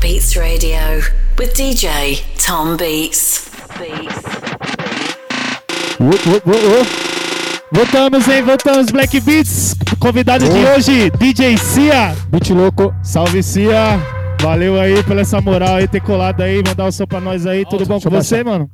Beats Radio with DJ Tom Beats. Beats. Uh, uh, uh, uh. Voltamos, hein? Voltamos, Black Beats. Convidado de hoje, DJ Cia. Beat louco. Salve, Cia. Valeu aí pela essa moral aí, ter colado aí, mandar um som pra nós aí. Tudo bom com você, baixar. mano?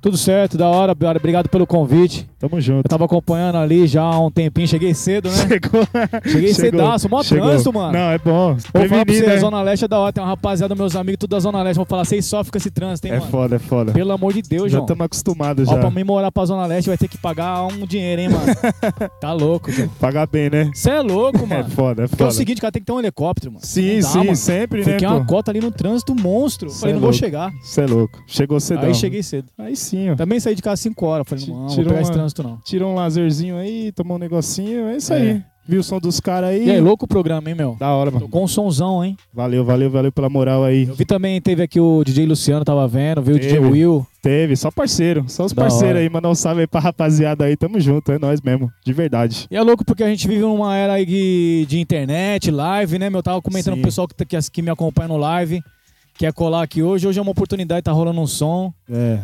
Tudo certo, da hora. Obrigado pelo convite. Tamo junto. Eu tava acompanhando ali já há um tempinho, cheguei cedo, né? Chegou. Cheguei Chegou. cedaço, mó Chegou. trânsito, mano. Não, é bom. Vou falar pra você, né? Zona Leste é da hora. Tem uma rapaziada, meus amigos, tudo da Zona Leste. Vou falar, vocês sofrem com esse trânsito, hein, É mano? foda, é foda. Pelo amor de Deus, Já João. estamos acostumados Ó, já. pra mim morar pra Zona Leste vai ter que pagar um dinheiro, hein, mano? tá louco, João. Pagar bem, né? Você é louco, É mano. foda, é Porque é o foda. seguinte, cara, tem que ter um helicóptero, mano. Sim, dá, sim, mano. sempre, né, Fiquei pô? uma cota ali no trânsito monstro. Cê Falei, é não vou chegar. Você é louco. Chegou cedão. Aí cheguei cedo. Aí ó. Também saí de casa 5 horas. Falei, não, não vou pegar esse trânsito, não. Tirou um lazerzinho aí, tomou um negocinho, é isso É. aí. Viu o som dos caras aí? E aí, louco o programa, hein, meu? Da hora, mano. com um sonzão, hein? Valeu, valeu, valeu pela moral aí. Eu vi também, teve aqui o DJ Luciano, tava vendo, viu o DJ Teve. Will. Teve, só parceiro. Só os Da parceiros hora. aí. Mandar um salve aí pra rapaziada aí. Tamo junto, é nós mesmo. De verdade. E é louco porque a gente vive numa era aí de, de internet, live, né, meu? Eu tava comentando Sim. pro pessoal que, tá- que, que me acompanha no live, quer colar aqui hoje. Hoje é uma oportunidade, tá rolando um som, É.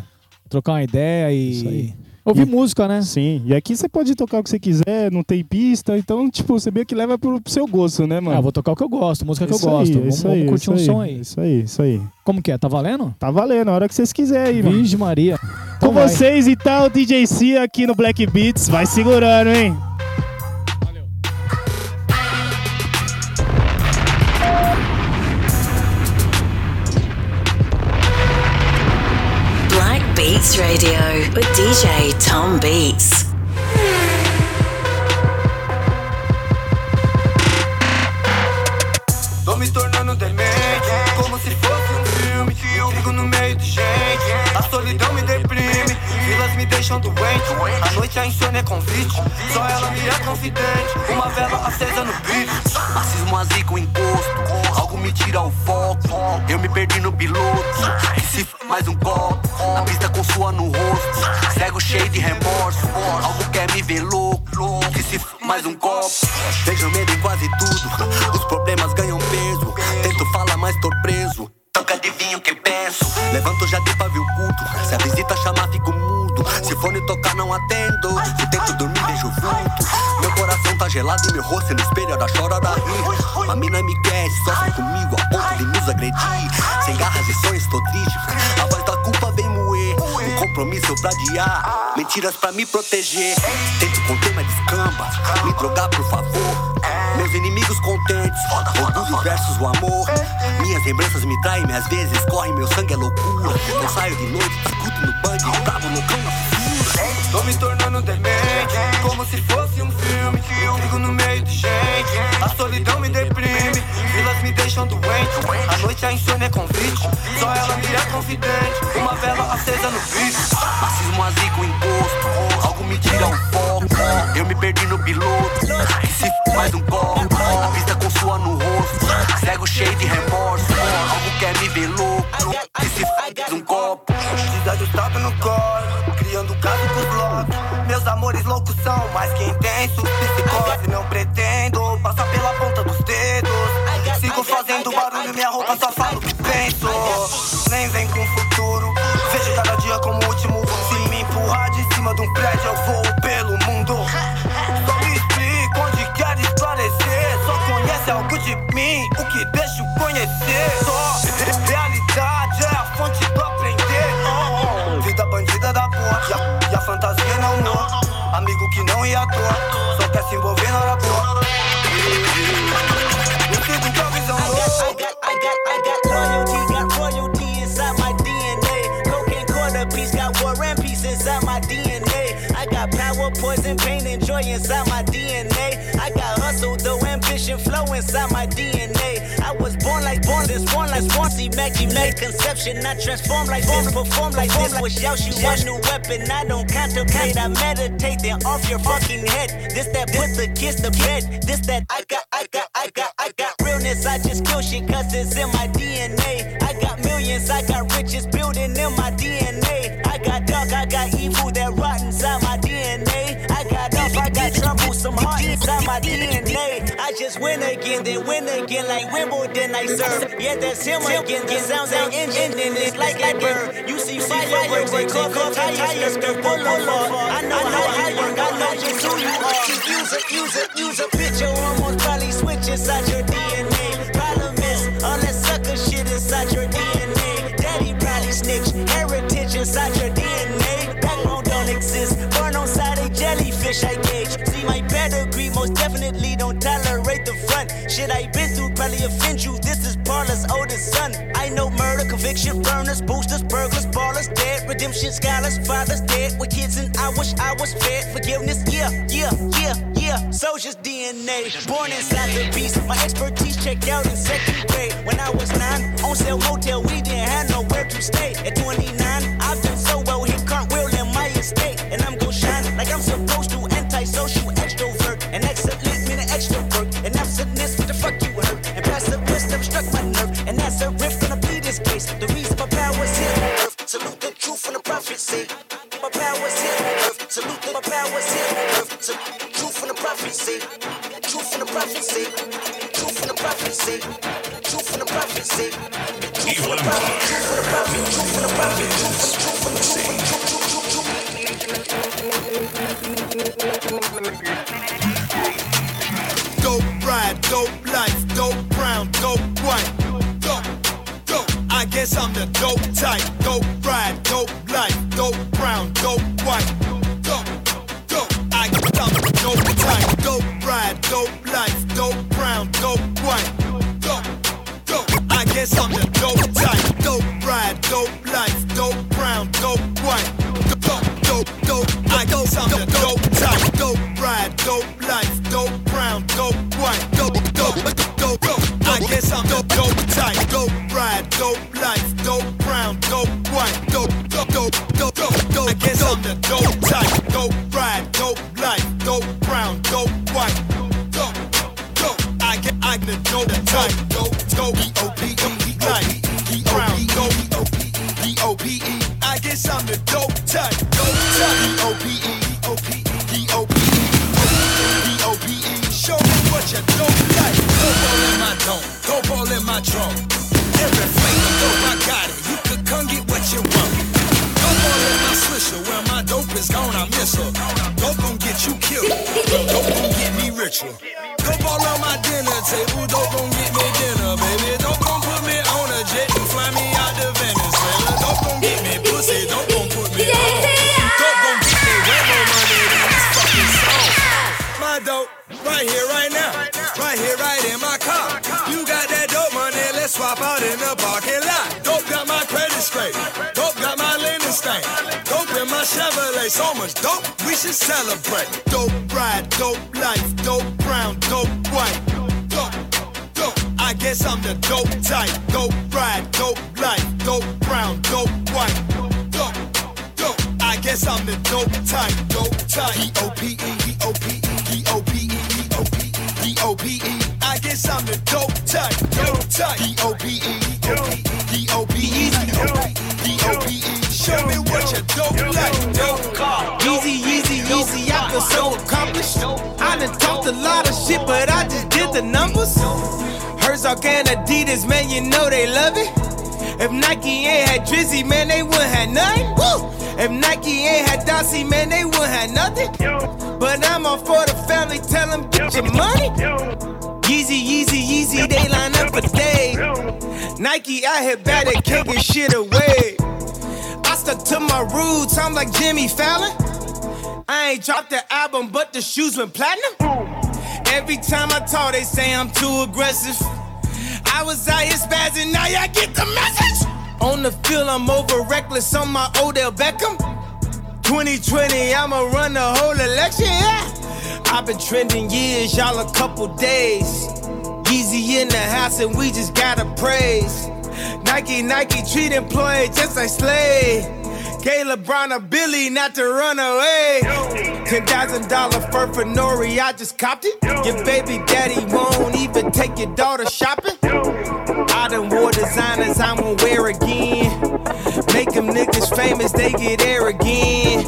trocar uma ideia Isso e. aí. Ouvir E- música, né? Sim. E aqui você pode tocar o que você quiser, não tem pista. Então, tipo, você meio que leva pro, pro seu gosto, né, mano? Ah, vou tocar o que eu gosto, música que Isso eu gosto. Aí, vamos isso vamos aí, curtir isso um som aí. Isso aí, isso aí. Como que é? Tá valendo? Tá valendo, a hora que vocês quiserem aí, mano. Virgem Maria. Então Com vai. vocês, então, DJ C aqui no Black Beats. Vai segurando, hein? Beats Radio with DJ Tom Beats. Tô me tornando demente, como se fosse um filme. Eu fico no meio de gente, a solidão me deprime. Vilas me deixam doente, a noite a insônia é convite. Só ela me é confidente, uma vela acesa no beat. Racismo azico encosto, algo me tira o foco. Eu me perdi no piloto, que se mais um copo. A pista com sua no rosto, cego cheio de remorso. Algo quer me ver louco, que se f mais um copo. Vejo medo em quase tudo, os problemas ganham peso. Tento falar, mas tô preso. Tanca de vinho que penso. Levanto já de pavio culto. Se a visita chamar, fico mudo. Se fone tocar, não atendo. Se tento dormir, gelado e meu rosto no espelho, ela chora, ela ri. A mina me quer, sofre comigo a ponto de nos agredir. Sem garras e sonhos, tô triste. A voz da culpa vem moer. Um compromisso pra adiar. Mentiras pra me proteger. Tento conter, mas descamba. Me drogar, por favor. Meus inimigos contentes, orgulho versus o amor. Minhas lembranças me traem, às vezes corre, meu sangue é loucura. Eu saio de noite, discuto no bang, bravo, loucão na fissura. Tô me tornando demente, como se fosse Eu fico no meio de gente, a solidão me deprime. Vilas me deixam doente, a noite a insônia é convite. Só ela me é confidente, uma vela acesa no beat. Racismo azico encosto, algo me tira o foco. Eu me perdi no piloto, que se f mais um copo. A pista com sua no rosto, cego cheio de remorso. Algo quer me ver louco, que se f mais um copo. Desajustado no corpo, criando caso com os loucos. Meus amores loucos são mais que intensos. Psicose, não pretendo passar pela ponta dos dedos. Sigo fazendo barulho, minha roupa só fala o que penso. Nem vem com futuro, vejo cada dia como o último. Se me empurrar de cima de um prédio, eu vou pelo mundo. Só me explica onde quer esclarecer. Só conhece algo de mim, o que deixo conhecer. Inside my DNA. I got hustle, though ambition, flow inside my DNA. I was born like born, this born like. See Maggie made conception, I transform like this, perform like this. Was Yaoshi one new weapon? I don't contemplate, I meditate. Then off your fucking head. This that put the kiss to bed. This that I got, I got, I got, I got realness. I just kill shit cause it's in my DNA. I got millions, I got riches building my DNA. I got off, I got trouble, some heart inside my DNA. I just win again, then win again like Wimbledon I serve. Yeah, that's him again. The sounds like engine and it's like a bird. You see fireworks and car tires, skirt boulevard. I know how you work, I know just who you are. Just use a, use a, use a picture, almost probably switch inside your DNA. Problem is, all that sucker shit inside your DNA. Daddy probably snitch, heritage inside your DNA. Backbone don't exist, born on side a jellyfish I gauge. See my pedigree, most definitely don't tolerate the front. Shit I been through probably offend you. This is Parlor's oldest son. I know murder, conviction, burners, boosters, burglars, ballers, dead, redemption, scholars, fathers dead with kids, and I wish I was fed. Forgiveness, yeah, yeah, yeah, yeah. Soldier's DNA, born inside the beast. My expertise checked out in second grade. When I was nine, on sale motel, we didn't have nowhere to stay. At 29, Chevrolet, so much dope, we should celebrate. Dope ride, dope life, dope brown, dope white. Dope, dope. I guess I'm the dope type. Dope ride, dope life, dope brown, dope white. Dope, dope. I guess I'm the dope type. Dope type. D-O-P-E, D-O-P-E, D-O-P-E, D-O-P-E, D-O-P-E. I guess I'm the dope type. Dope type. Talked a lot of shit, but I just did the numbers. Herzog and Adidas, man, you know they love it. If Nike ain't had Drizzy, man, they wouldn't have nothing. Woo! If Nike ain't had Dossie, man, they wouldn't have nothing. But I'm all for the family, tell them get your money. Yeezy, Yeezy, Yeezy, they line up for days. Nike out here bad at kicking shit away. I stuck to my roots, I'm like Jimmy Fallon. I ain't dropped the album, but the shoes went platinum. Every time I talk, they say I'm too aggressive. I was out here spazzing, now y'all get the message. On the field, I'm over reckless on my Odell Beckham. 2020, I'ma run the whole election, yeah. I've been trending years, y'all a couple days. Easy in the house, and we just gotta praise. Nike, Nike treat employee just like slave. Gay LeBron a Billy not to run away. Ten thousand dollar fur for Nori, I just copped it. Your baby daddy won't even take your daughter shopping. I done wore designers I'm gonna wear again. Make them niggas famous, they get air again.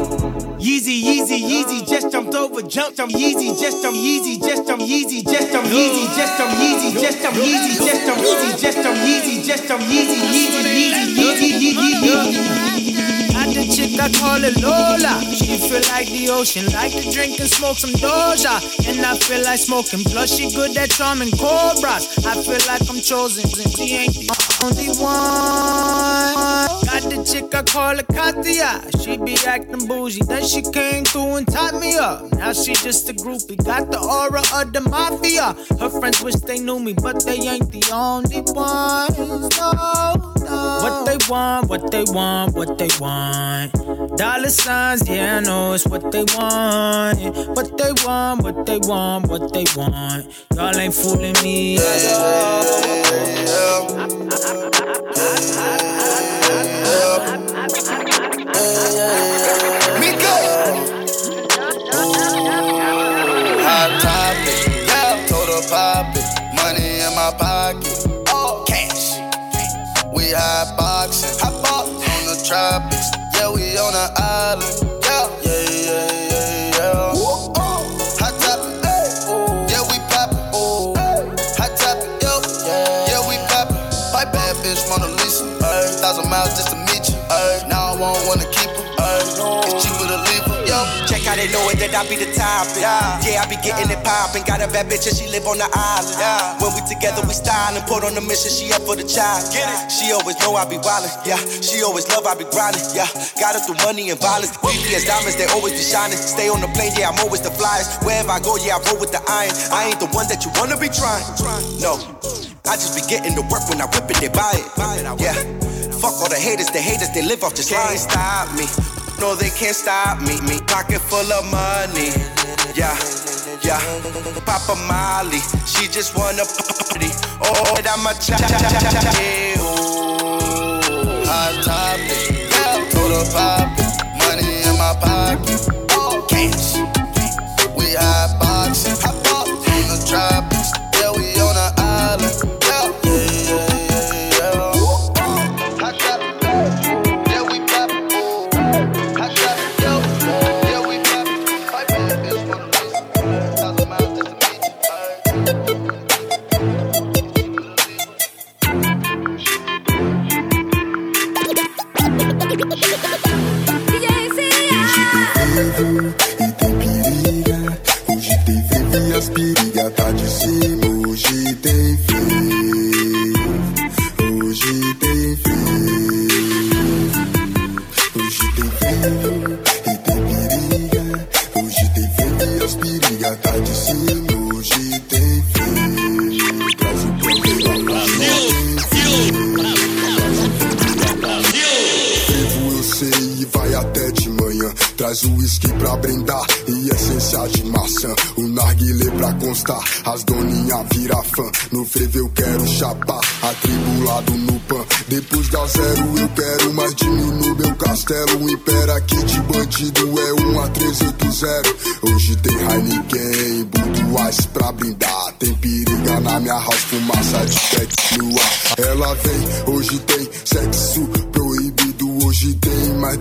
Yeezy, Yeezy, Yeezy, just jumped over, jump, jump, Yeezy, just jump, Yeezy, just jump, Yeezy, just jump, Yeezy, just jump, Yeezy, just jump, Yeezy, just jump, Yeezy, just jump, Yeezy, just jump, Yeezy, Yeezy, Yeezy, Yeezy, Yeezy. The chick I call it Lola. She feel like the ocean, like to drink and smoke some Doja. And I feel like smoking, plus she good at charming cobras. I feel like I'm chosen, she ain't the only one. Got the chick I call it Katia. She be acting bougie, then she came through and tied me up. Now she just a groupie, got the aura of the mafia. Her friends wish they knew me, but they ain't the only ones. No, no. What they want, what they want, what they want. Dollar signs, yeah, I know it's what they want. What they want, what they want, what they want. Y'all ain't fooling me. Hot Hot boxing, hot box on the tropics. Yeah, we on an island. They know it that I be the topic. Yeah. Yeah, I be getting it poppin'. Got a bad bitch and she live on the island. Yeah. When we together, we stylin'. Put on the mission, she up for the child. Get it. She always know I be wildin'. Yeah. She always love I be grindin'. Yeah. Got her through money and violence. BBS diamonds, they always be shining. Stay on the plane, yeah, I'm always the flyest. Wherever I go, yeah, I roll with the iron. I ain't the one that you wanna be trying. No. I just be getting to work when I whip it, they buy it. Yeah. Fuck all the haters, the haters, they live off just lying. Can't stop me. No, they can't stop me. Me pocket full of money. Yeah, yeah. Papa Molly, she just wanna party. Oh, oh and I'm a cha cha cha cha cha. Yeah, hot topic, her pop. Money in my pocket, all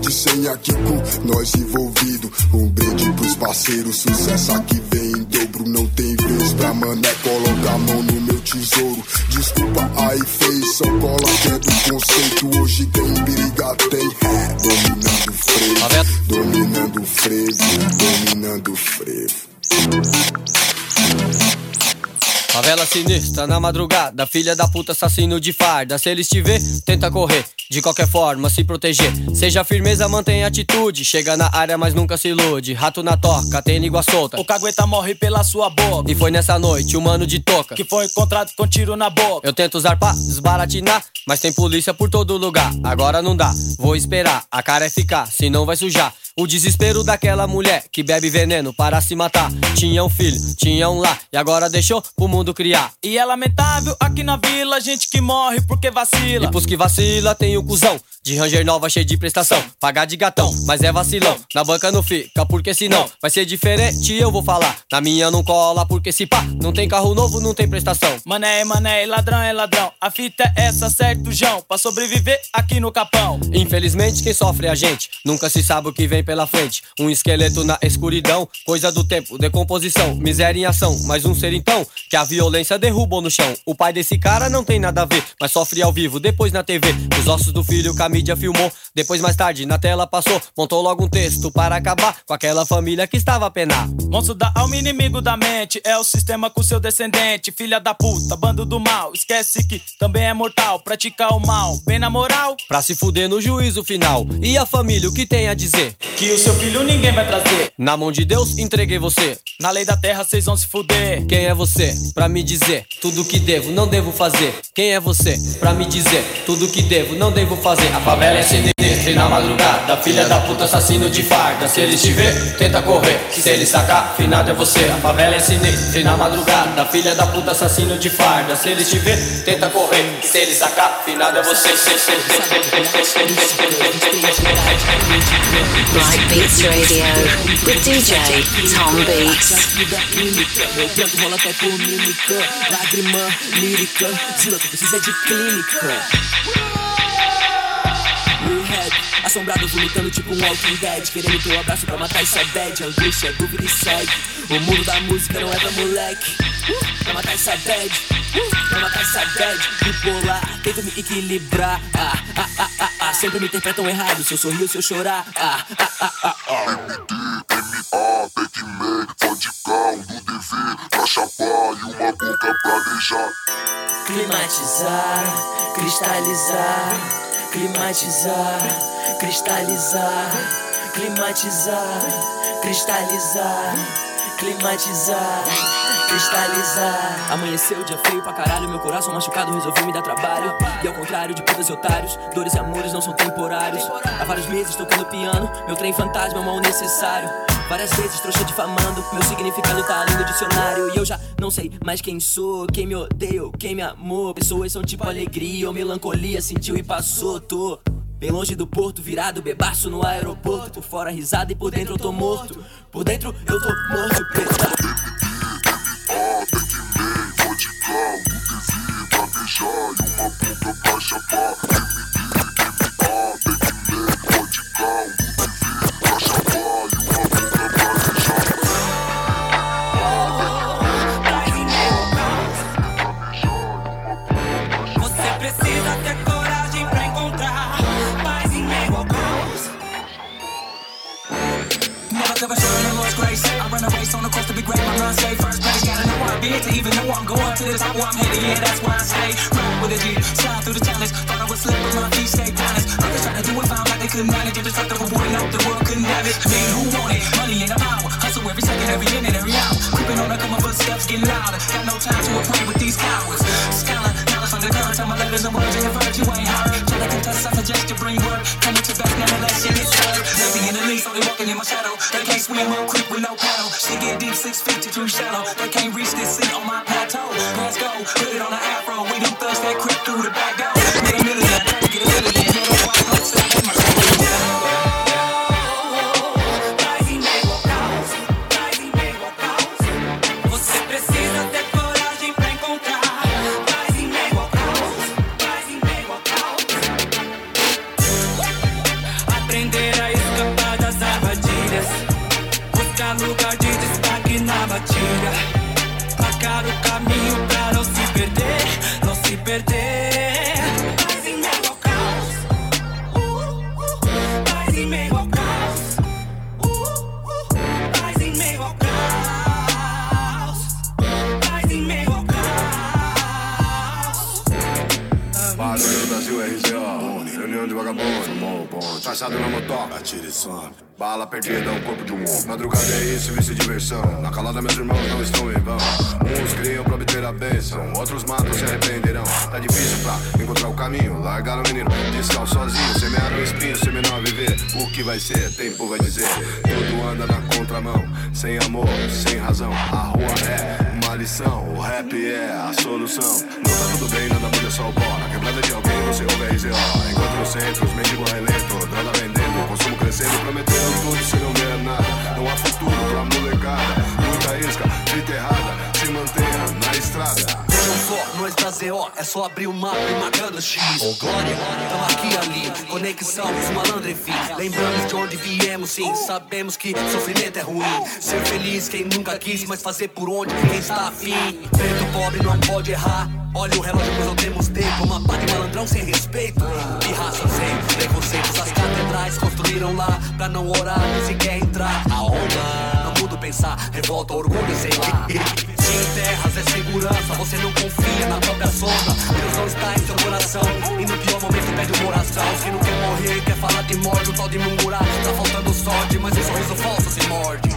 de 100 aqui com nós envolvido. Um brinde pros parceiros, sucesso aqui vem em dobro. Não tem vez pra mané, coloca a mão no meu tesouro. Desculpa aí, fez, só cola que é do conceito. Hoje tem briga, tem dominando o frevo. Dominando o frevo, dominando o frevo. Favela sinistra na madrugada, filha da puta assassino de farda. Se eles te ver, tenta correr. De qualquer forma, se proteger. Seja firmeza, mantenha atitude. Chega na área, mas nunca se ilude. Rato na toca, tem língua solta. O cagueta morre pela sua boca. E foi nessa noite, o mano de toca. Que foi encontrado com tiro na boca. Eu tento usar pra desbaratinar, mas tem polícia por todo lugar. Agora não dá, vou esperar. A cara é ficar, senão vai sujar. O desespero daquela mulher que bebe veneno para se matar. Tinha um filho, tinha um lá, e agora deixou pro mundo criar. E é lamentável aqui na vila, gente que morre porque vacila. E pros que vacila tem o cuzão De Ranger nova, cheio de prestação. Pagar de gatão, mas é vacilão. Na banca não fica, porque senão vai ser diferente, eu vou falar. Na minha não cola, porque se pá, não tem carro novo, não tem prestação. Mané é mané, ladrão é ladrão. A fita é essa, certo, João? Pra sobreviver aqui no Capão. Infelizmente, quem sofre é a gente. Nunca se sabe o que vem pela frente. Um esqueleto na escuridão, coisa do tempo, decomposição, miséria em ação. Mais um ser então, que a violência derrubou no chão. O pai desse cara não tem nada a ver, mas sofre ao vivo, depois na TV. Os ossos do filho caminham mídia filmou. Depois, mais tarde, na tela passou. Montou logo um texto para acabar com aquela família que estava a penar. Monstro da alma, inimigo da mente. É o sistema com seu descendente. Filha da puta, bando do mal. Esquece que também é mortal. Praticar o mal, bem na moral. Pra se fuder no juízo final. E a família, o que tem a dizer? Que o seu filho ninguém vai trazer. Na mão de Deus, entreguei você. Na lei da terra, vocês vão se fuder. Quem é você? Pra me dizer tudo que devo, não devo fazer. Quem é você? Pra me dizer tudo que devo, não devo fazer. Favela é sinistra e na madrugada Filha da puta, assassino de farda Se eles te ver, tenta correr Se eles sacar, finado é você A favela é sinistra e na madrugada Filha da puta, assassino de farda Se eles te ver, tenta correr Se eles sacar, finado é você Black Beats Radio with DJ Tom Beats. Lágrima lírica Zila, tu precisa de clínica Assombrado, vomitando tipo um walking dead. Querendo teu abraço pra matar essa bad. Angústia, dúvida e segue O mundo da música não é pra moleque. Pra matar essa bad. Pra matar essa bad. Bipolar, tento me equilibrar. Ah, ah, ah, ah, ah, Sempre me interpretam errado. Se eu sorrir se eu chorar. Ah, ah, ah, ah, ah. MD, MA, Pac-Man, Vodicão, do DV Pra chapar e uma boca pra beijar Climatizar, cristalizar climatizar, cristalizar, climatizar, cristalizar, climatizar, cristalizar. Amanheceu, dia feio pra caralho, meu coração machucado resolvi me dar trabalho. E ao contrário de putas e otários, dores e amores não são temporários. Há vários meses tocando piano, meu trem fantasma é um mal necessário. Várias vezes trouxa difamando, meu significado tá além do dicionário. E eu já não sei mais quem sou, quem me odeia quem me amou. Pessoas são tipo alegria ou melancolia, sentiu e passou, tô. Bem longe do porto, virado bebaço no aeroporto. Por fora risada e por dentro eu tô morto. Por dentro eu tô morto, preta. Uma pra chapar MD, MA, great. Stay first place. Gotta know where I've been to even know I'm going to the top where I'm headed. Yeah, that's why I stay. Ride with a G, slide through the challenge. Thought I would slip, but my feet stay honest. Others trying to do it, found like they couldn't manage it. Destructible boy, no, the world couldn't have it. Man, who want it? Money and the power. Hustle every second, every minute, every hour. Creeping on a couple footsteps, getting louder. Got no time to play with these cowards. Scholar, the current. Tell my letters and words in the verge, you ain't heard. Try to contest, I suggest you bring word. Coming to back, none of that shit is heard. They in the lead, so they walking in my shadow. They can't swim up quick with no paddle. She get deep, six feet to too shallow. They can't reach this seat on my plateau. Let's go, put it on the afro. We them thugs that creep through the back door. Traçado na motoca, e some. Bala perdida, um corpo de um homem. Madrugada é isso, vício e diversão. Na calada, meus irmãos não estão em vão. Uns criam pra obter a bênção, outros matam, se arrependerão. Tá difícil pra encontrar o caminho. Largaram o menino, descalço sozinho. Semearam espinho, semenou a viver. O que vai ser, tempo vai dizer. Tudo anda na contramão, sem amor, sem razão. A rua é uma lição, o rap é a solução. Não tá tudo bem, nada muda, só o. Na quebrada de alguém, enquanto se houver e é zelar Encontro centros, mendigo relento Droga vendendo, consumo crescendo Prometendo tudo se não ganha nada. Não há futuro pra molecada. Muita isca, fita errada Se mantenha na estrada mendigos só abrir o mapa e marcando X. Ô oh, glória, tamo aqui e ali, conexão, os malandros enfim. Lembramos de onde viemos, sim, sabemos que sofrimento é ruim. Ser feliz quem nunca quis, mas fazer por onde quem está afim. Preto pobre não pode errar. Olha o relógio, pois não temos tempo. Uma pá de malandrão sem respeito. Pirraça sem preconceitos. As catedrais construíram lá pra não orar, nem sequer entrar. A onda não muda o pensar, revolta, orgulho, sei lá. Se em terras é segurança, você não confia na própria sonda. Deus não está em seu coração. E no pior momento pede uma oração. Se não quer morrer, quer falar de morte, o tal de murmurar. Tá faltando sorte, mas o sorriso falso se morde.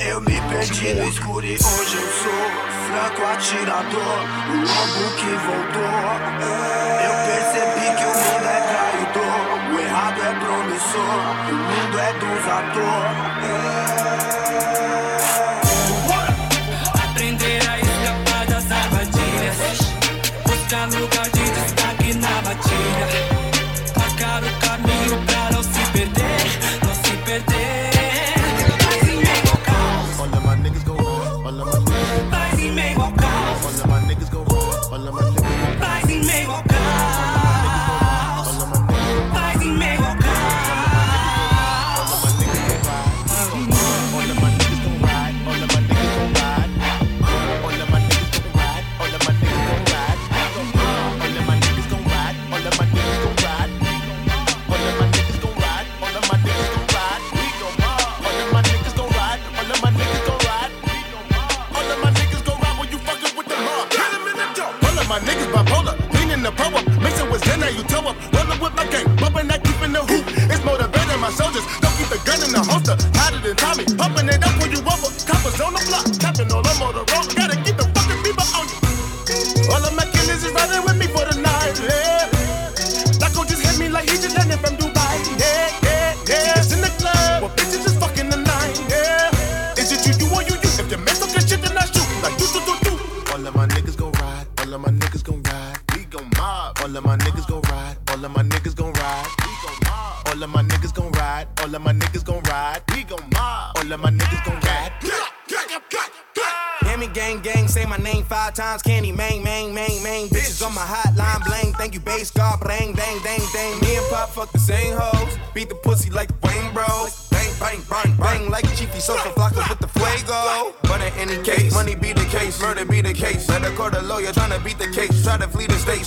Eu me perdi no escuro e hoje eu sou franco atirador, o lobo que voltou. Eu percebi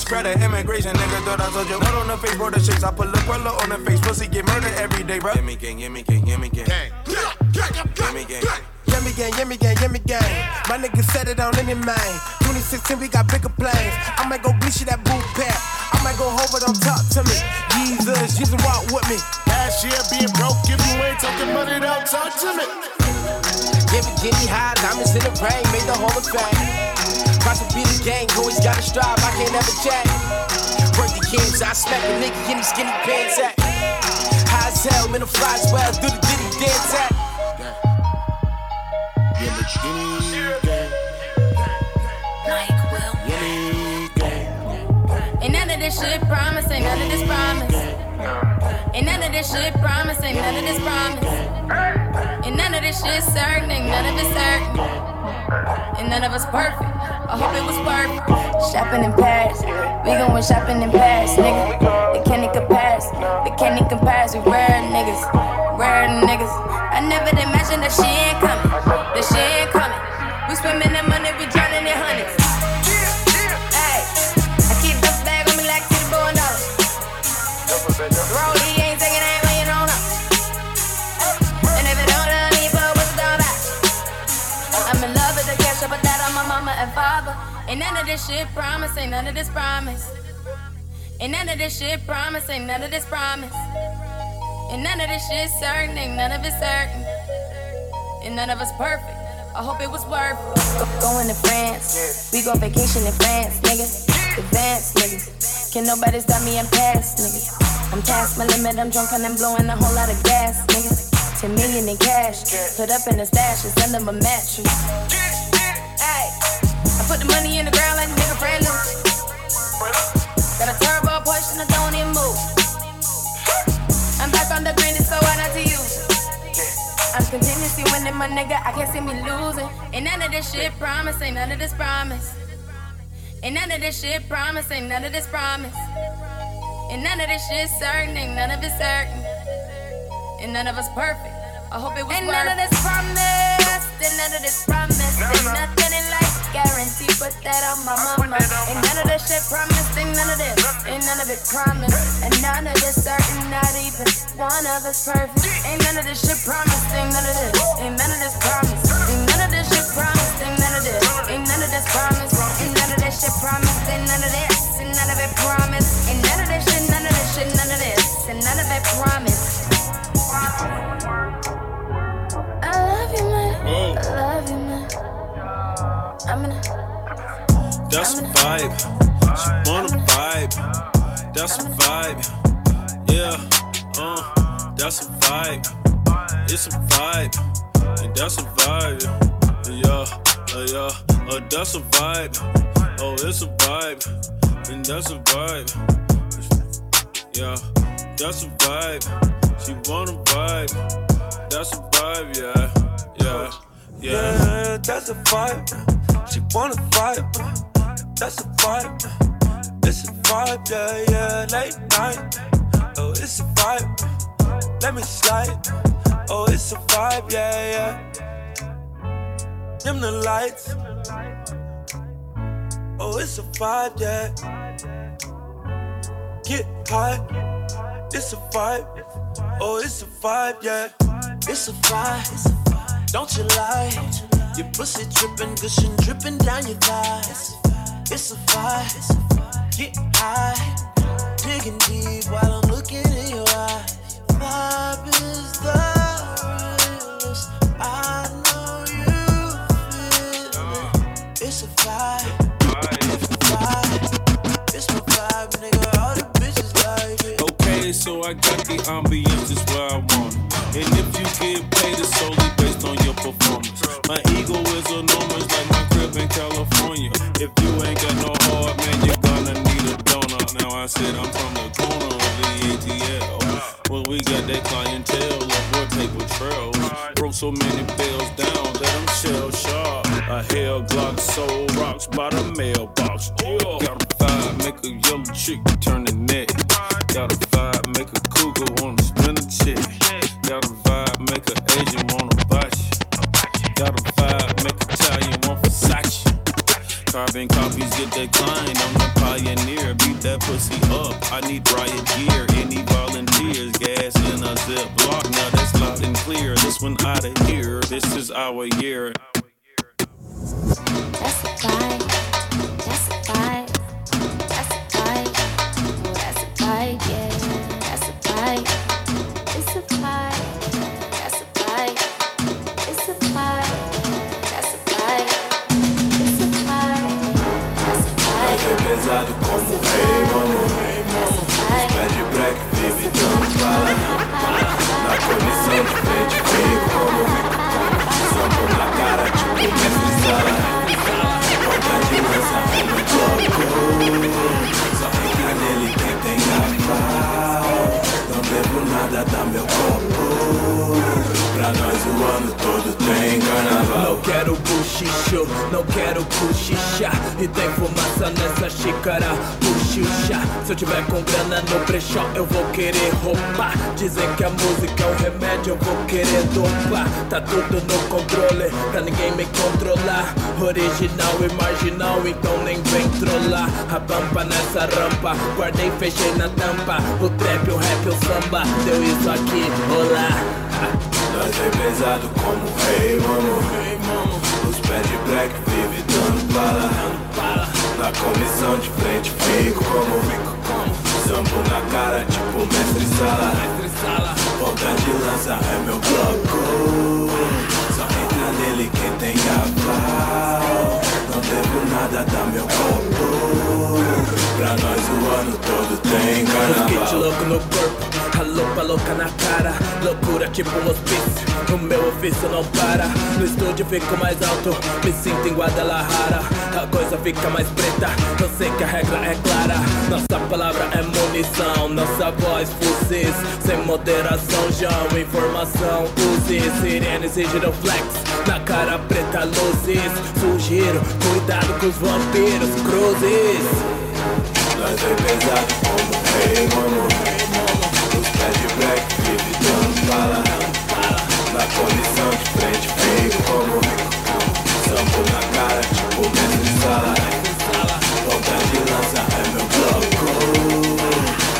flee the states. Immigration, nigga. Thought I told you. What on the face, border shakes. I put a pull on the face. Pussy get murdered every day, bro. Gimme gang, gimme gang, gimme gang. Gimme gang. Yummy gang, yummy gang, yummy gang. My niggas set it on any man. 2016, we got bigger plans. I might go bleach you that boot pack. I might go home, but don't talk to me. Jesus, Jesus walk with me. Last year being broke, giving away, talking money, don't talk to me. Give it, give me high, diamonds in the rain, made the whole effect. Cross the beat the gang, always gotta strive, I can't ever check. Work the kings, I smack a nigga in these skinny pants at. High as hell, man, the fly as well, do the diddy dance at. Ain't none of this shit promise, ain't none of this promise. Ain't none of this shit promise, ain't none of this promise. Ain't none of this shit certain, ain't none of it certain. And none of us perfect. I hope it was perfect. Shopping in Paris, we going shopping in Paris, nigga. They can't compare, they can't compare. We rare niggas, rare niggas. I never imagined that she ain't coming, that she ain't coming. We swimming in money, we drowning in hundreds. Of this shit promise, ain't none of this promise. Ain't none of this shit promise, ain't none of this promise. And none of this shit certain, ain't none of it certain. And none of us perfect. I hope it was worth Go, going to France. We go vacation in France, nigga. Advance, nigga. Can nobody stop me? I'm past, nigga. I'm past my limit. I'm drunk and I'm blowing a whole lot of gas, nigga. 10 million in cash. Put up in a stash send them a mattress. Hey, I put the money in the ground like a nigga brand new. Got a turbo Porsche and I don't even move. I'm back on the green, so hard not to use. I'm continuously winning, my nigga. I can't see me losing. Ain't none of this shit promise, ain't none of this promise. Ain't none of this shit promise, ain't none of this promise. And none of this shit certain, ain't none of it certain. And none of us perfect. I hope it was Ain't none of this promise, and none of this promise. Ain't nothing in life guaranteed, put that on my mama. Ain't none of this shit promised, ain't none of this, ain't none of it promised. And none of this certain, not even one of us perfect. Ain't none of this shit promised, ain't none of this, ain't none of this promised. That's a vibe. Oh, it's a vibe. And that's a vibe. Yeah, that's a vibe. She wanna vibe. That's a vibe, yeah, yeah, yeah. Yeah, that's a vibe. She wanna vibe. That's a vibe. It's a vibe, yeah, yeah. Late night. Oh, it's a vibe. Let me slide. Oh, it's a vibe, yeah, yeah. Dim the lights. Oh, it's a vibe, yeah. Get high. It's a vibe. Oh, it's a vibe, yeah. It's a vibe. Don't you lie. Your pussy dripping, gushing, dripping down your thighs. It's a vibe. Get high. Digging deep while I'm looking in your eyes. Vibe I got the ambience just where I want it. And if you get paid, it's solely based on your performance. My ego is enormous, like my crib in California. If you ain't got no heart, man, you're gonna need a donut. Now I said I'm from the corner of the ATL. Well, we got that clientele of what paper trails. Broke so many bills down that I'm shell sharp. A hell Glock soul rocks by the mailbox. Yeah. Got a five, make a yellow chick turn Carbon copies get declined. I'm the pioneer. Beat that pussy up. I need riot gear. Any volunteers? Gas in a zip block. Now that's loud and clear. This one out of here. This is our year. Quero buchicho, não quero cochichar E tem fumaça nessa xícara, buchicha Se eu tiver com grana no brechó eu vou querer roubar Dizem que a música é um remédio, eu vou querer dopar Tá tudo no controle, pra ninguém me controlar. Original e marginal, então nem vem trollar. A pampa nessa rampa, guardei, fechei na tampa. O trap, o rap, o samba, deu isso aqui, olá Nós é pesado como rei, mano. Os pés de black vive dando bala. Na comissão de frente fico como Sampo na cara tipo mestre sala. Ponta de lança é meu bloco. Só entra nele quem tem aval. Não devo nada, dá meu copo. Pra nós o ano todo tem carnaval. louco no corpo, A louca, louca na cara, loucura tipo um hospício. O meu ofício não para, no estúdio fico mais alto, me sinto em Guadalajara. A coisa fica mais preta, eu sei que a regra é clara. Nossa palavra é munição, nossa voz fuzis. Sem moderação, João, informação, use. Sirenes e giroflex, na cara preta, luzes. Sugiro, cuidado com os vampiros, cruzes. Nós é pesado como rei, mano Pés de black, vive dando bala Na condição de frente, fico como Sampo na cara, tipo mestre sala Ponta de lança é meu bloco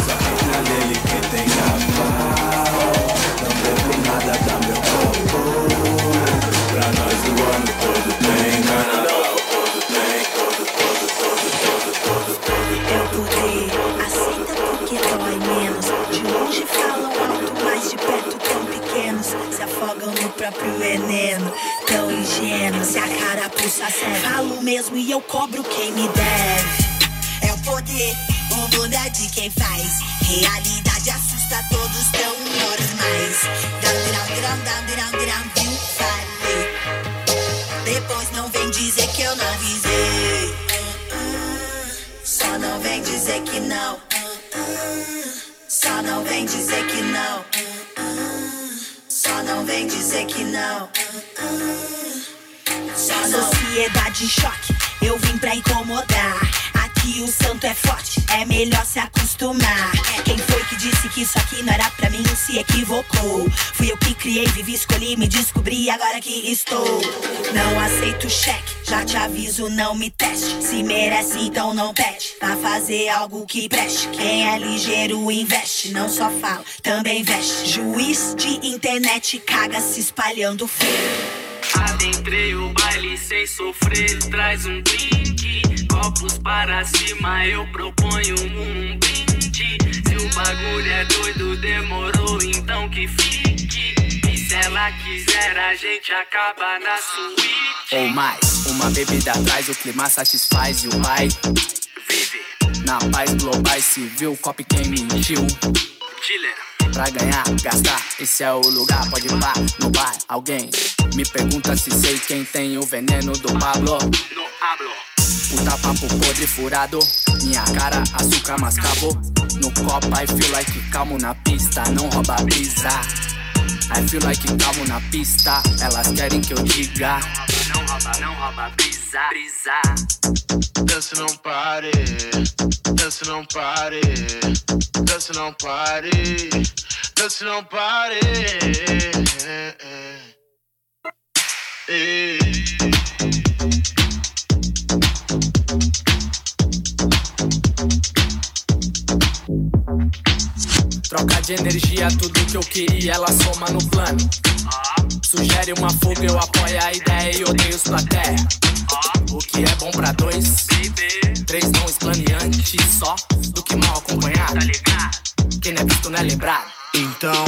Só entra nele quem tem aval afogam no próprio veneno. Tão ingênuos, se a cara pulsa sério. Falo mesmo e eu cobro quem me deve. É o poder, o mundo é de quem faz. Realidade assusta todos tão. Dam, dram, dram, dam, dram, dram, viu? Falei. Depois não vem dizer que eu não avisei. Só não vem dizer que não. Só não vem dizer que não. Não vem dizer que não. Não. Sociedade em choque, eu vim pra incomodar. Aqui o santo é forte, é melhor se acostumar. Quem foi que disse que isso aqui não era pra mim se equivocou? Fui eu que criei, vivi, escolhi, me descobri, agora que estou. Não aceito cheque, já te aviso, não me teste. Se merece, então não pede. Pra fazer algo que preste. Quem é ligeiro investe, não só fala, também veste. Juiz de internet caga se espalhando feio. Adentrei o baile sem sofrer, traz um drink. Copos para cima, eu proponho um brinde. Se o bagulho é doido, demorou, então que fique. E se ela quiser, a gente acaba na suíte. Ou mais, uma bebida atrás, o clima satisfaz e o pai vive na paz global civil. Copy quem mentiu. Dealer. Pra ganhar, gastar, esse é o lugar. Pode ir pá, no bar, alguém me pergunta se sei quem tem o veneno do Pablo. No hablo. Puta papo podre furado, minha cara açúcar mascavo. No copo I feel like calmo na pista, não rouba brisa. I feel like calmo na pista, elas querem que eu diga. Não rouba, não rouba, brisa, brisa. Dança não pare, dança não pare, dança não pare, dança não pare. Ei. Troca de energia, tudo que eu queria, ela soma no plano. Sugere uma fuga, eu apoio a ideia e odeio os plateia. O que é bom pra dois, três não esplaneante só do que mal acompanhado. Quem não é visto não é lembrado. Então,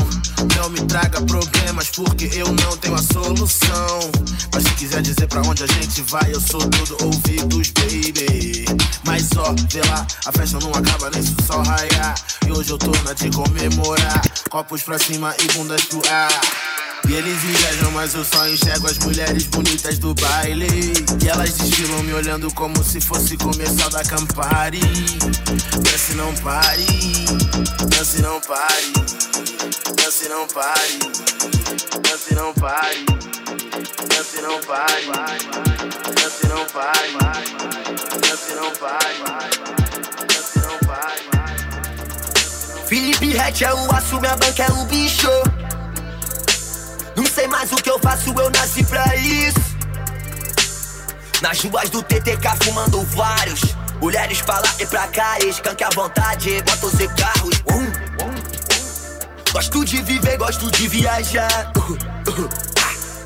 não me traga problemas porque eu não tenho a solução. Mas se quiser dizer pra onde a gente vai, eu sou todo ouvidos, baby. Mas ó, vê lá, a festa não acaba nem se o sol raiar. E hoje eu tô na de comemorar. Copos pra cima e bundas pro ar. E eles invejam, mas eu só enxergo as mulheres bonitas do baile. E elas desfilam me olhando como se fosse começar da Campari. Dance não pare, dance não pare, dance não pare, dance não pare, dance não pare, dance não pare, dance não pare. Felipe Rett é o aço, minha banca é o bicho. Não sei mais o que eu faço, eu nasci pra isso. Nas ruas do TTK fumando vários. Mulheres pra lá e pra cá, escanque à vontade, motos e carros. Um. Gosto de viver, gosto de viajar. Uh, uh,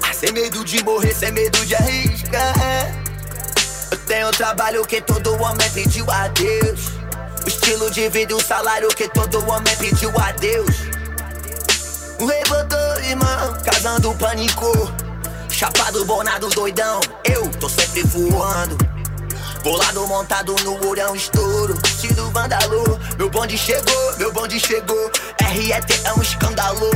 ah, sem medo de morrer, sem medo de arriscar. Eu tenho trabalho que todo homem pediu a Deus. O estilo de vida e o salário que todo homem pediu a Deus. Levantou, irmão, casando pânico. Chapado, bonado, doidão, eu tô sempre voando. Bolado montado no orão, estouro, estilo vandalô. Meu bonde chegou, meu bonde chegou. RET é um escândalo.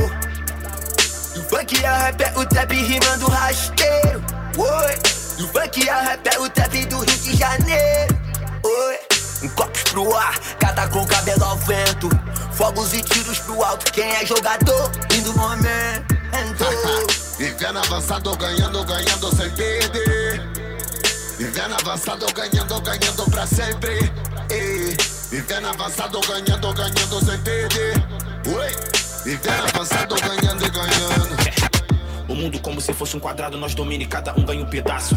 E o funk é o rap, é o trap rimando rasteiro. Oi. E o funk é o rap, é o trap do Rio de Janeiro. Oi. Um copos pro ar, cada com cabelo ao vento. Fogos e tiros pro alto, quem é jogador? Indo momento. Vivendo avançado, ganhando, ganhando sem perder. Vivendo avançado, ganhando, ganhando pra sempre. Ei. Vivendo avançado, ganhando, ganhando sem perder. Oi. Vivendo avançado, ganhando e ganhando. O mundo como se fosse um quadrado, nós domina e cada um ganha um pedaço.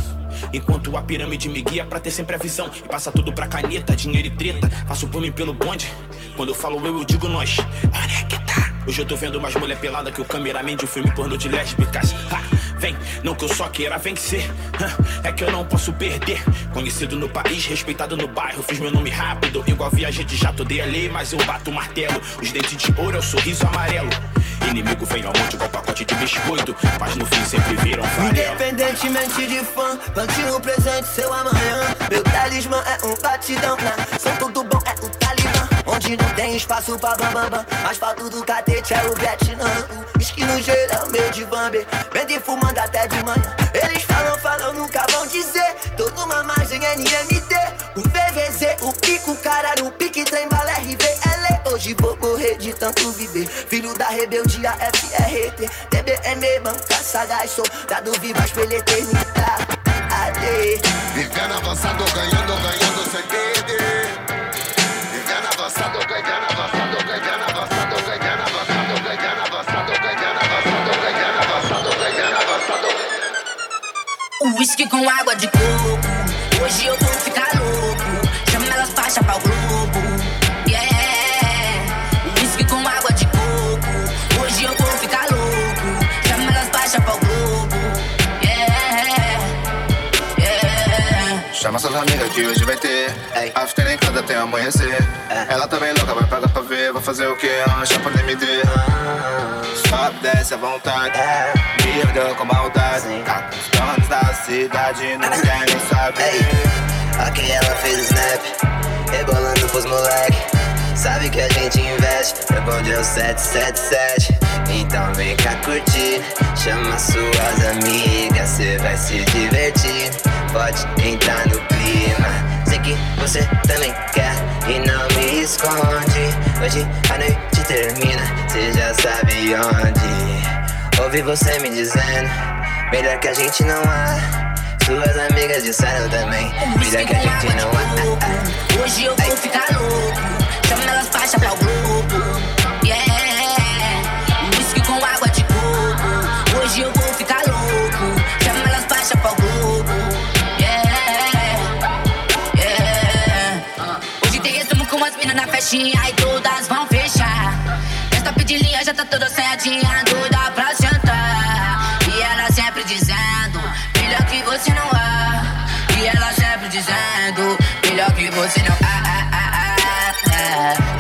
Enquanto a pirâmide me guia pra ter sempre a visão E passa tudo pra caneta, dinheiro e treta Faço por mim pelo bonde Quando eu falo eu, eu digo nós. Onde é que tá? Hoje eu tô vendo mais mulher pelada que o cameraman de um filme pornô de lésbicas. Ha, Vem, não que eu só queira vencer. Ha, É que eu não posso perder. Conhecido no país, respeitado no bairro Fiz meu nome rápido, igual viajante já dei a lei Mas eu bato o martelo. Os dentes de ouro é o sorriso amarelo. Inimigo vem ao monte igual pacote de biscoito. Mas no fim sempre viram farelo. Independentemente de fã, plante um presente seu amanhã. Meu talismã é um batidão, né? São Não tem espaço pra bambambam. Asfalto do catete é o Vietnã. O no geral, meu de bambe. Vende fumando até de manhã. Eles falam, falam, nunca vão dizer. Tô numa margem NMD. O VVZ, o pico, cara no pique, trem bala RVL. Hoje vou morrer de tanto viver. Filho da rebeldia FRT. TBM, banca sagaz, soldado vivas pela eternidade. Vivendo avançado, ganhando, ganhando sem. Whisky com água de coco. Hoje eu vou ficar louco. Chama elas pra chapar o globo. Yeah. Whisky com água de coco. Hoje eu vou ficar louco. Chama elas pra chapar o globo. Yeah. Yeah. Chama suas amigas que hoje vai ter After em casa até amanhecer Ela tá bem louca, vai pagar pra ver Vai fazer o que? Uma chapa de MD Sobe, desce à vontade Me olhou com maldade Tá cidade Não quer nem saber Ok, ela fez o snap, rebolando pros moleque. Sabe que a gente investe, é o 777. Então vem cá curtir, chama suas amigas, cê vai se divertir. Pode entrar no clima, sei que você também quer e não me esconde. Hoje a noite termina, cê já sabe onde. Ouvi você me dizendo, melhor que a gente não há. Suas amigas disseram também, melhor que a gente não há. Hoje eu vou ficar louco. Chama elas pra chapar o globo. Yeah. Whisky com água de coco. Hoje eu vou ficar louco. Chama elas pra chapar o globo. Yeah. Yeah. Hoje tem resumo com as minas na festinha e todas vão fechar. Esta pedidinha já tá toda ensaiadinha, doida pra dizendo, melhor que você não há. ah, ah, ah, ah.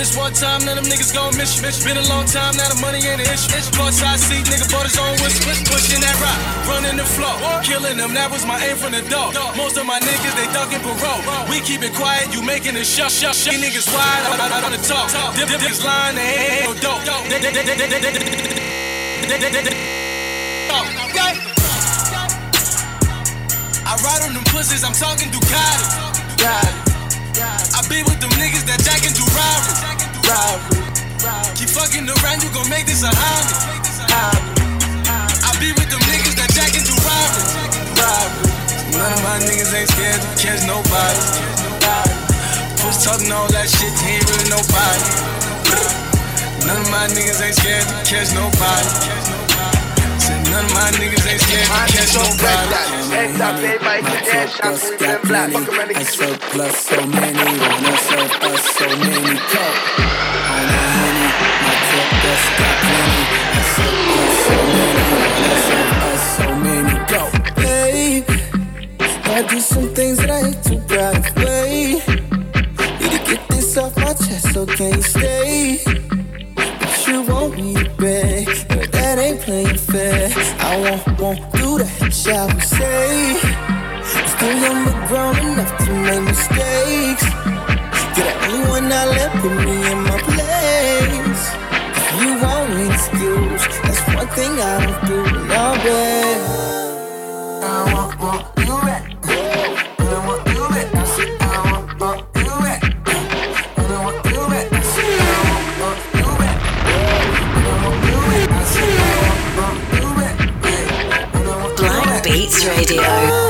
It's one time, now them niggas gon' miss you. Been a long time, now the money ain't an issue. Courtside seat, nigga bought his own whistle. Pushing that rock, running the floor. Killing them, that was my aim from the door. Most of my niggas, they ducking parole. We keep it quiet, you making it shut, shut, shut. These niggas wide, I, I, I wanna talk. Dip, dip, niggas lying, they ain't, no dope. I ride on them pussies, I'm talking Ducati. I be with them niggas that jack and do robbery. Keep fucking around, you gon' make this a hobby. I be with them niggas that jack and do robbery. None of my niggas ain't scared to catch nobody. Push talking all that shit, he ain't really nobody. None of my niggas ain't scared to catch nobody. None of my niggas ain't scared to catch got plenty, I surplus so many, wanna serve us so many cup. On a honey, my cup us got plenty, I surplus so many, wanna serve us so many go. Babe, I do some things that I hate to of. Wait, need to get this off my chest, so can you stay? But you want me to beg, but that ain't playing fair. I won't, won't do that, shall we say? Still young but grown enough to make mistakes. You're the only one that let put me in my place. If you want an excuse, that's one thing I don't do. No, babe. I want, want you back. Radio.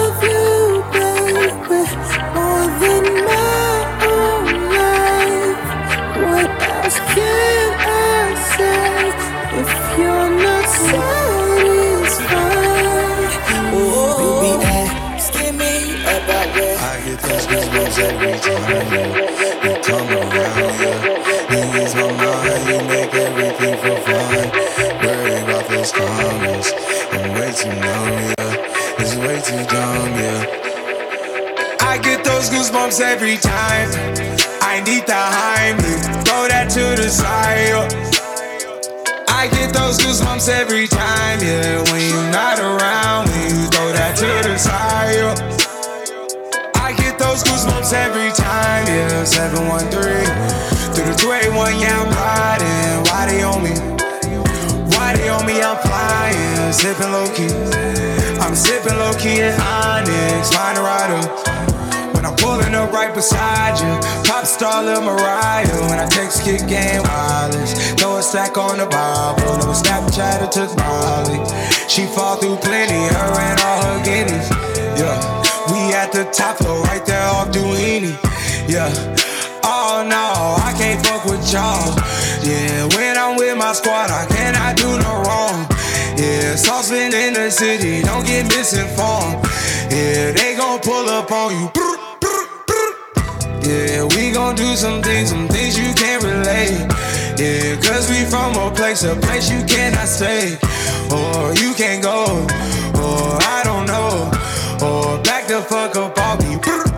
Every time. I need the Heimlich, throw that to the side. I get those goosebumps every time, yeah. When you're not around, when you throw that to the side. I get those goosebumps every time, yeah. 713 through the 281, yeah, I'm riding. Why they on me? Why they on me? I'm flying, sipping low key. I'm sipping low key in Onyx, find a rider. Pulling up right beside you, pop star Lil Mariah. When I text kick game wireless, throw a stack on the Bible. Never Snapchat or took Molly. She fall through plenty, her and all her guineas. Yeah, we at the top floor, right there off Duini. Yeah. Oh no, I can't fuck with y'all. Yeah, when I'm with my squad, I cannot do no wrong. Yeah, saucepan in the city, don't get misinformed. Yeah, they gon' pull up on you. Yeah, we gon' do some things, some things you can't relate. Yeah, cause we from a place, a place you cannot stay. Or you can't go, or I don't know. Or back the fuck up off me.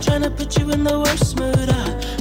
I'm tryna put you in the worst mood. Uh.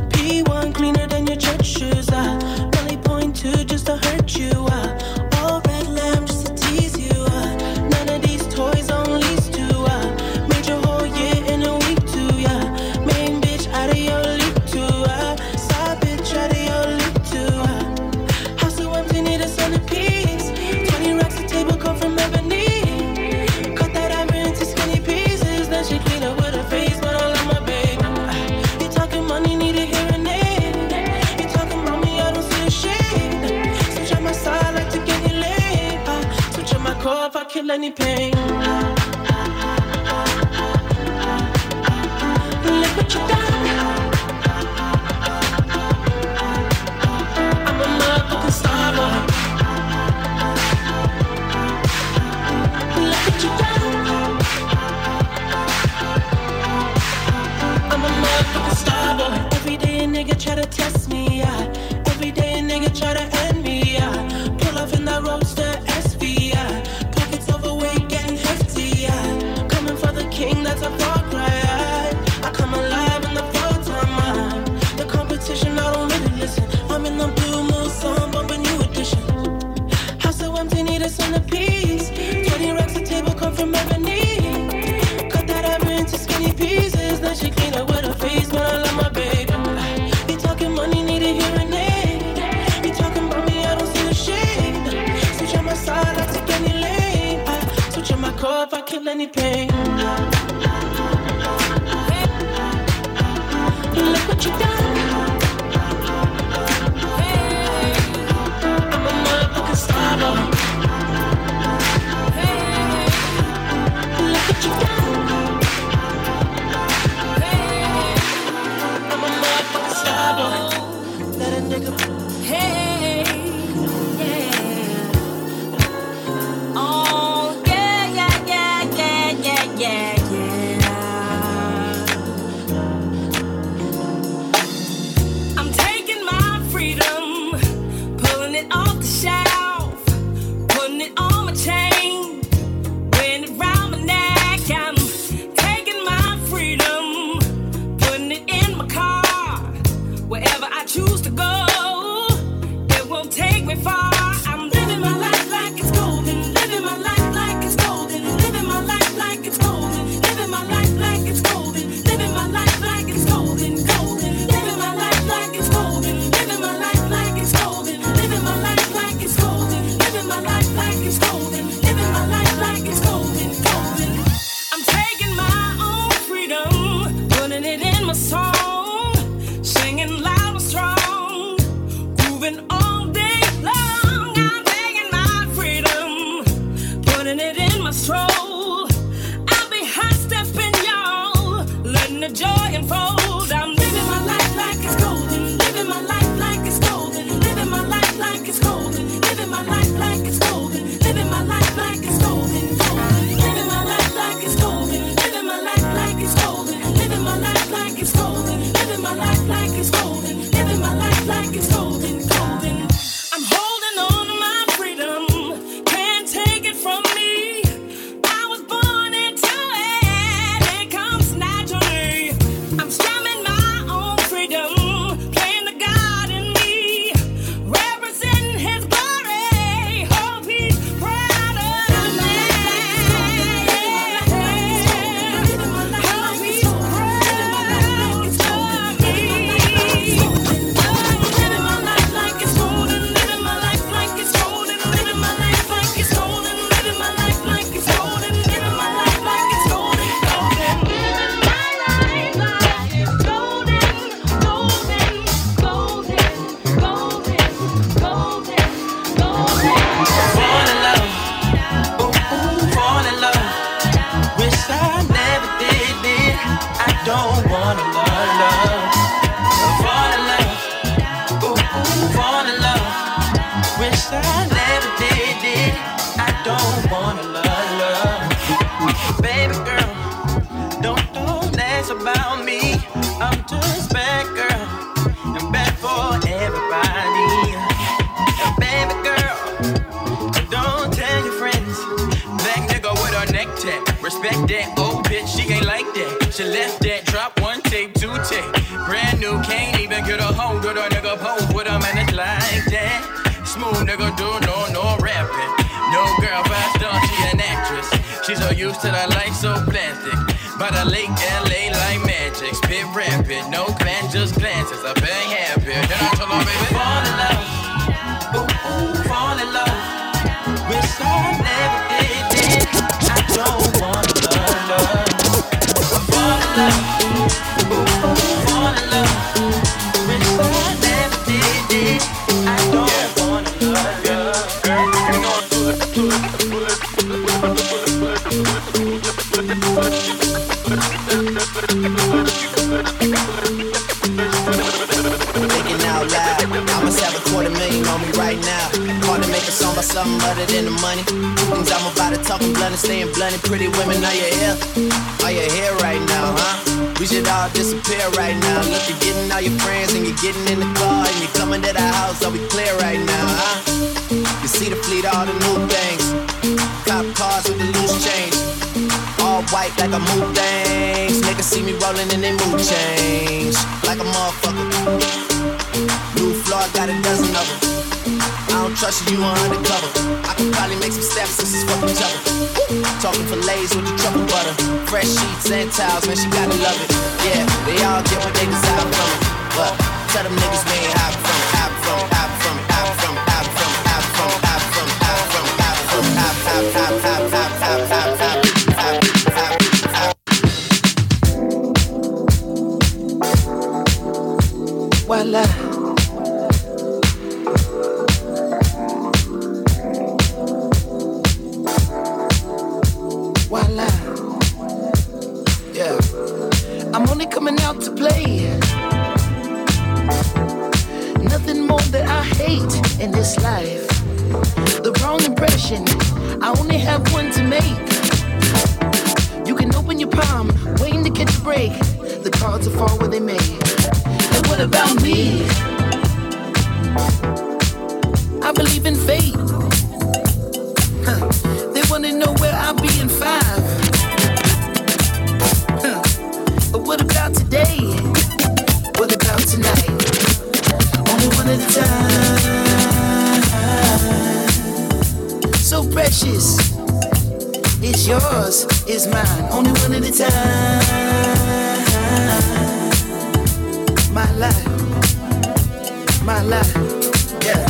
about something other than the money. Things I'm about to talk blunt and staying blunt. And pretty women, are you here? Are you here right now, huh? We should all disappear right now. Look, you're getting all your friends and you're getting in the car and you're coming to the house. Are we clear right now, huh? You see the fleet, all the new things. Cop cars with the loose change. All white like a mood things. Niggas see me rolling and they mood change. Like a motherfucker. New floor, got a dozen of them. I don't trust you, you undercover. I can probably make some steps, this is fucking trouble. Talking fillets with the truffle butter. Fresh sheets and towels, man, she gotta love it. Yeah, they all get what they desire from it. But tell them niggas we ain't hop from it, hop from it, hop from from from from from from from from from from from coming out to play. Nothing more that I hate in this life. The wrong impression. I only have one to make. You can open your palm, waiting to catch a break. The cards will fall where they may. And what about me? I believe in fate. Huh. They wanna know where I'll be in five. So precious. It's yours, it's mine. Only one at a time. My life, my life, yeah.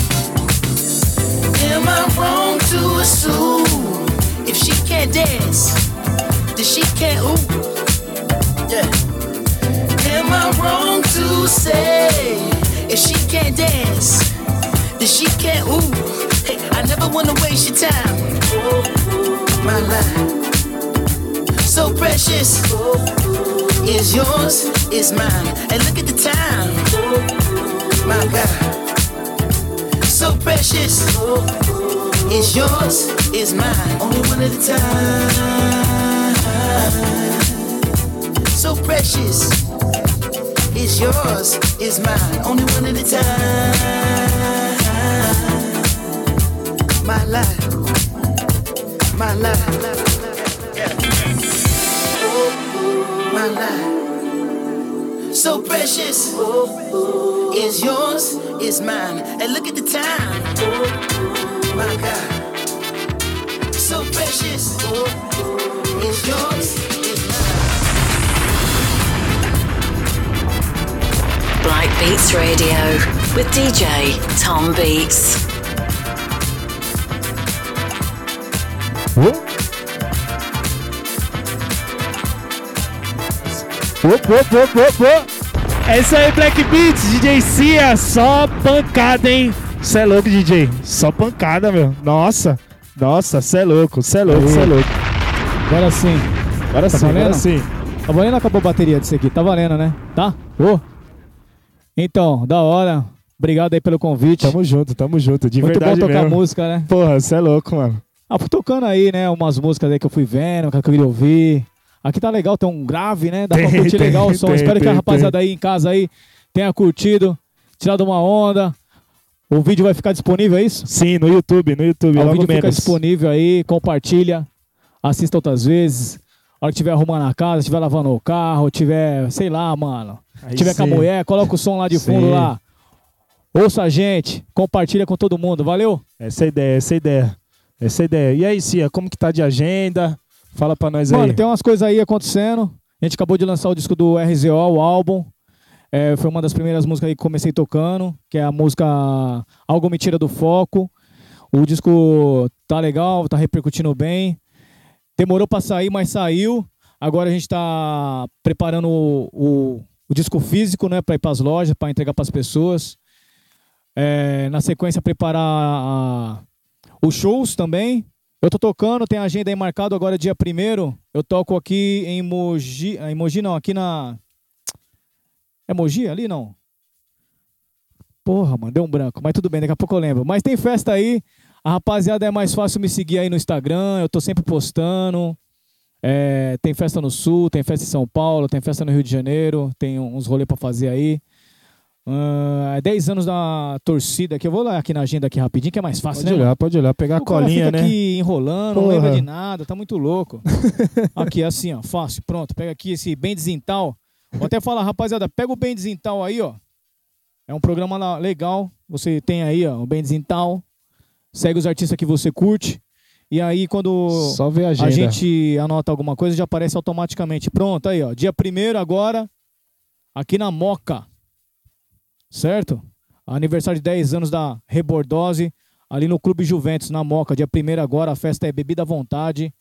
Am I wrong to assume if she can't dance, then she can't? Yeah. Am I wrong to say if she can't dance, then she can't ooh? Hey, I never wanna waste your time. My life, so precious. Is yours, is mine. And look at the time. My God, so precious. Is yours, is mine. Only one at a time. So precious. Is yours, is mine. Only one at a time. My life, my life. My life, so precious. Is yours, is mine. And look at the time. My God, so precious. Is yours, Black Beats Radio with DJ Tom Beats. Opa, opa, opa, opa. É isso aí, Black Beats, DJ Cia, só pancada, hein? Cê é louco, DJ. Só pancada, meu. Nossa, nossa, cê é louco, cê é louco, cê é louco. Agora sim. Agora tá sim, valendo? agora sim. Tá valendo ou acabou a bateria disso aqui? Tá valendo, né? Tá? Ô. Então, da hora. Obrigado aí pelo convite. Tamo junto, tamo junto. De Muito verdade bom tocar mesmo. música, né? Porra, você é louco, mano. Ah, fui tocando aí, né? Umas músicas aí que eu fui vendo, que eu queria ouvir. Aqui tá legal, tem um grave, né? Dá pra Tem, curtir tem, legal o som. tem, Espero que a tem, rapaziada aí em casa aí tenha curtido, tirado uma onda. O vídeo vai ficar disponível, é isso? Sim, no YouTube, no YouTube, o logo vídeo fica menos. disponível aí, compartilha, assista outras vezes. A hora que estiver arrumando a casa, estiver lavando o carro, tiver, sei lá, mano. Aí tiver com a sim. mulher, coloca o som lá de fundo Sim. lá. Ouça a gente, compartilha com todo mundo, valeu? Essa é a ideia, essa é a ideia. Essa é a ideia. E aí, Cia, como que tá de agenda? Fala pra nós Mano, aí. tem umas coisas aí acontecendo. A gente acabou de lançar o disco do RZO, o álbum. É, foi uma das primeiras músicas aí que comecei tocando, que é a música Algo Me Tira do Foco. O disco tá legal, tá repercutindo bem. Demorou pra sair, mas saiu. Agora a gente tá preparando o, o, o disco físico, né, pra ir pras lojas, pra entregar pras pessoas. É, na sequência, preparar a- os shows também. Eu tô tocando, tem agenda aí marcado agora dia 1 Eu toco aqui em Mogi. ah, Em Mogi não, aqui na. É Mogi ali não? Porra, mano, deu um branco. Mas tudo bem, daqui a pouco eu lembro. Mas tem festa aí. A rapaziada é mais fácil me seguir aí no Instagram. Eu tô sempre postando. É, tem festa no Sul, tem festa em São Paulo, tem festa no Rio de Janeiro. Tem uns rolês pra fazer aí. Ah, É 10 anos da torcida aqui. Eu vou lá aqui na agenda aqui rapidinho, que é mais fácil, Pode né? olhar, pode olhar, pegar a O cara colinha, fica né? aqui enrolando, não Porra. lembra de nada, tá muito louco. aqui, assim, ó, fácil, pronto. Pega aqui esse bem desintal. Vou até falar, rapaziada, pega o bem desintal aí, ó. É um programa legal. Você tem aí, ó, o bem desintal. Segue os artistas que você curte. E aí, quando a agenda. gente anota alguma coisa, já aparece automaticamente. Pronto, aí, ó. Dia 1 agora, aqui na Moca. Certo? Aniversário de 10 anos da Rebordose, ali no Clube Juventus, na Moca. Dia 1 agora, a festa é bebida à vontade.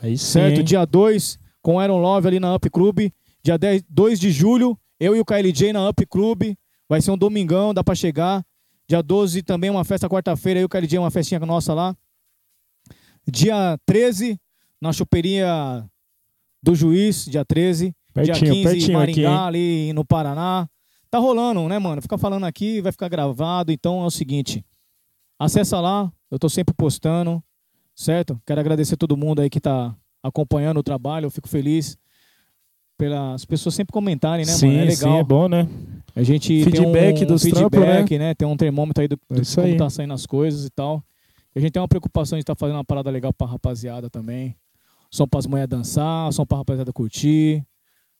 Aí sim, certo? Dia 2, com Aaron Love ali na Up Club. Dia 10, 2 de julho, eu e o KLJ na Up Club. Vai ser um domingão, dá pra chegar. Dia 12 também uma festa quarta-feira, eu e o KLJ, uma festinha nossa lá. Dia 13, na choperia do Juiz, dia 13. Pertinho, dia 15, pertinho Maringá, aqui, ali no Paraná. Tá rolando, né, mano? Fica falando aqui, vai ficar gravado. Então é o seguinte, acessa lá, eu tô sempre postando, certo? Quero agradecer todo mundo aí que tá acompanhando o trabalho, eu fico feliz pelas pessoas sempre comentarem, né, sim, mano? É legal. sim, é bom, né? A gente Feedback tem um dos feedback, trampos, né? Tem um termômetro aí do, do É como aí. tá saindo as coisas e tal. A gente tem uma preocupação de estar fazendo uma parada legal pra rapaziada também. Som pras mulheres dançar, som pra rapaziada curtir,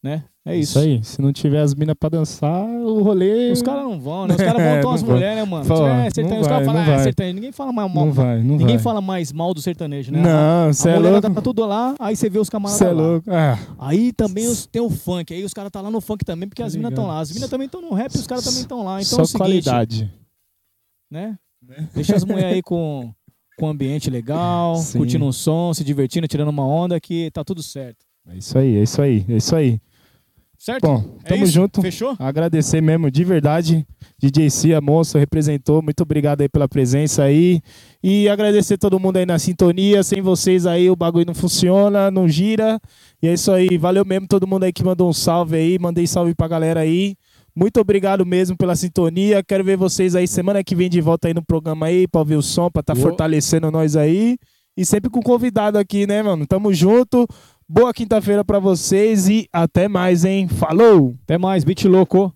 né? É isso. aí. Se não tiver as minas pra dançar, o rolê. Os caras não vão, né? Os caras vão É, tão as não vão. mulheres, né, mano? Fala, não sertanejo, os caras falam, ah, é sertanejo. Ninguém fala mais mal. Não vai, não Ninguém vai. fala mais mal do sertanejo, né? Não, a, cê é a louco. tá tudo lá, aí você vê os camaradas Cê é lá. louco. Ah. Aí também os- tem o funk, aí os caras tá lá no funk também, porque as minas estão lá. As minas também estão no rap e os caras também estão lá. Então Só é o seguinte, qualidade. né? Deixa as mulheres aí com, com um ambiente legal, Sim. curtindo um som, se divertindo, tirando uma onda, que tá tudo certo. É isso aí, é isso aí, é isso aí. Certo? Bom, É tamo isso? junto. Fechou? Agradecer mesmo, de verdade. DJ Cia, moço, representou. Muito obrigado aí pela presença aí. E agradecer todo mundo aí na sintonia. Sem vocês aí o bagulho não funciona, não gira. E é isso aí. Valeu mesmo todo mundo aí que mandou um salve aí. Mandei salve pra galera aí. Muito obrigado mesmo pela sintonia. Quero ver vocês aí semana que vem de volta aí no programa aí pra ouvir o som, pra tá Boa. fortalecendo nós aí. E sempre com convidado aqui, né, mano? Tamo junto. Boa quinta-feira pra vocês e até mais, hein? Falou! Até mais, beat louco.